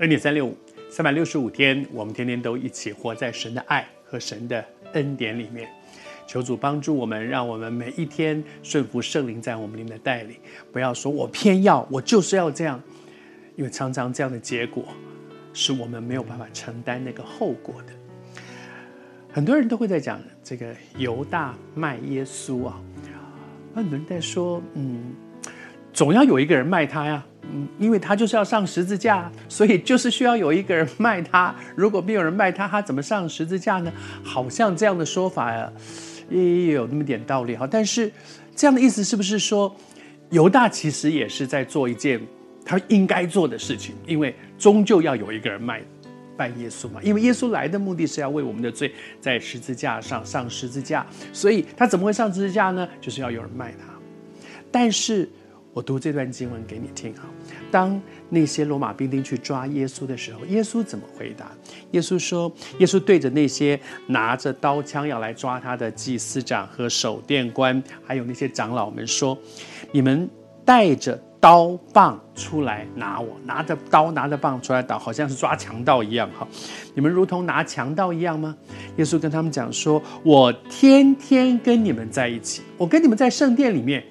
恩典三六五，三百六十五天，我们天天都一起活在神的爱和神的恩典里面。求主帮助我们，让我们每一天顺服圣灵在我们里面的带领。不要说我偏要，我就是要这样，因为常常这样的结果，是我们没有办法承担那个后果的。很多人都会在讲这个犹大卖耶稣啊，很多人在说，嗯，总要有一个人卖他呀，嗯，因为他就是要上十字架，所以就是需要有一个人卖他。如果没有人卖他，他怎么上十字架呢？好像这样的说法呀，也有那么点道理哈。但是这样的意思是不是说，犹大其实也是在做一件他应该做的事情？因为终究要有一个人卖。卖耶稣嘛，因为耶稣来的目的是要为我们的罪在十字架上上十字架，所以他怎么会上十字架呢？就是要有人卖他。但是我读这段经文给你听啊，当那些罗马兵丁去抓耶稣的时候，耶稣怎么回答？耶稣说：“耶稣对着那些拿着刀枪要来抓他的祭司长和守殿官，还有那些长老们说，你们带着。”刀棒出来拿我，拿着刀拿着棒出来打，好像是抓强盗一样哈。你们如同拿强盗一样吗？耶稣跟他们讲说：“我天天跟你们在一起，我跟你们在圣殿里面。”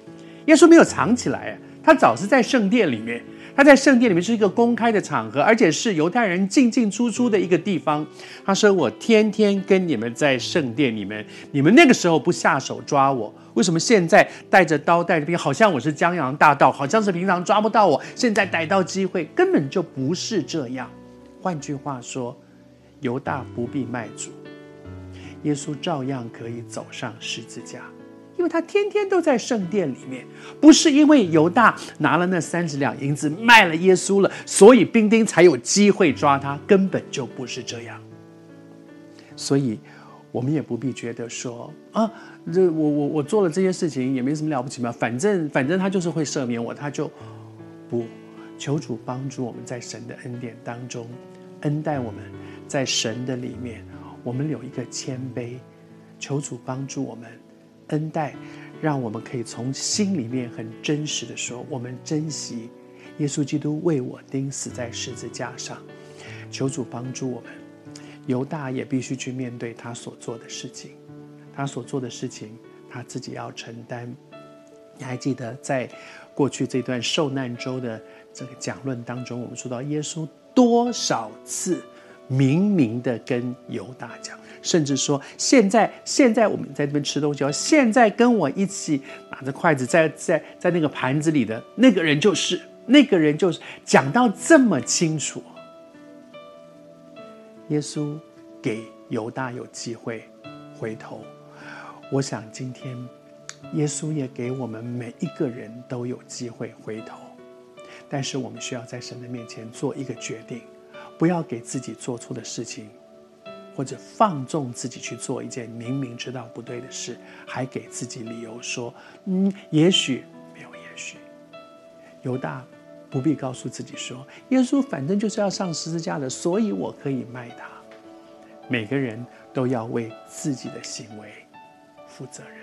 耶稣没有藏起来，他早是在圣殿里面。他在圣殿里面是一个公开的场合，而且是犹太人进进出出的一个地方。他说：“我天天跟你们在圣殿里面，你们那个时候不下手抓我，为什么现在带着刀带着兵，好像我是江洋大盗，好像是平常抓不到我，现在逮到机会，根本就不是这样。换句话说，犹大不必卖主，耶稣照样可以走上十字架。”因为他天天都在圣殿里面，不是因为犹大拿了那三十两银子卖了耶稣了，所以兵丁才有机会抓他，根本就不是这样。所以，我们也不必觉得说啊，这我我我做了这些事情也没什么了不起嘛，反正反正他就是会赦免我，他就不求主帮助我们在神的恩典当中恩待我们，在神的里面，我们有一个谦卑，求主帮助我们。恩待，让我们可以从心里面很真实的说，我们珍惜耶稣基督为我钉死在十字架上。求主帮助我们。犹大也必须去面对他所做的事情，他所做的事情他自己要承担。你还记得在过去这段受难周的这个讲论当中，我们说到耶稣多少次明明的跟犹大讲。甚至说，现在现在我们在这边吃东西哦，现在跟我一起拿着筷子在在在那个盘子里的那个人就是那个人就是讲到这么清楚。耶稣给犹大有机会回头，我想今天耶稣也给我们每一个人都有机会回头，但是我们需要在神的面前做一个决定，不要给自己做错的事情。或者放纵自己去做一件明明知道不对的事，还给自己理由说：“嗯，也许没有，也许。”犹大不必告诉自己说：“耶稣反正就是要上十字架的，所以我可以卖他。”每个人都要为自己的行为负责任。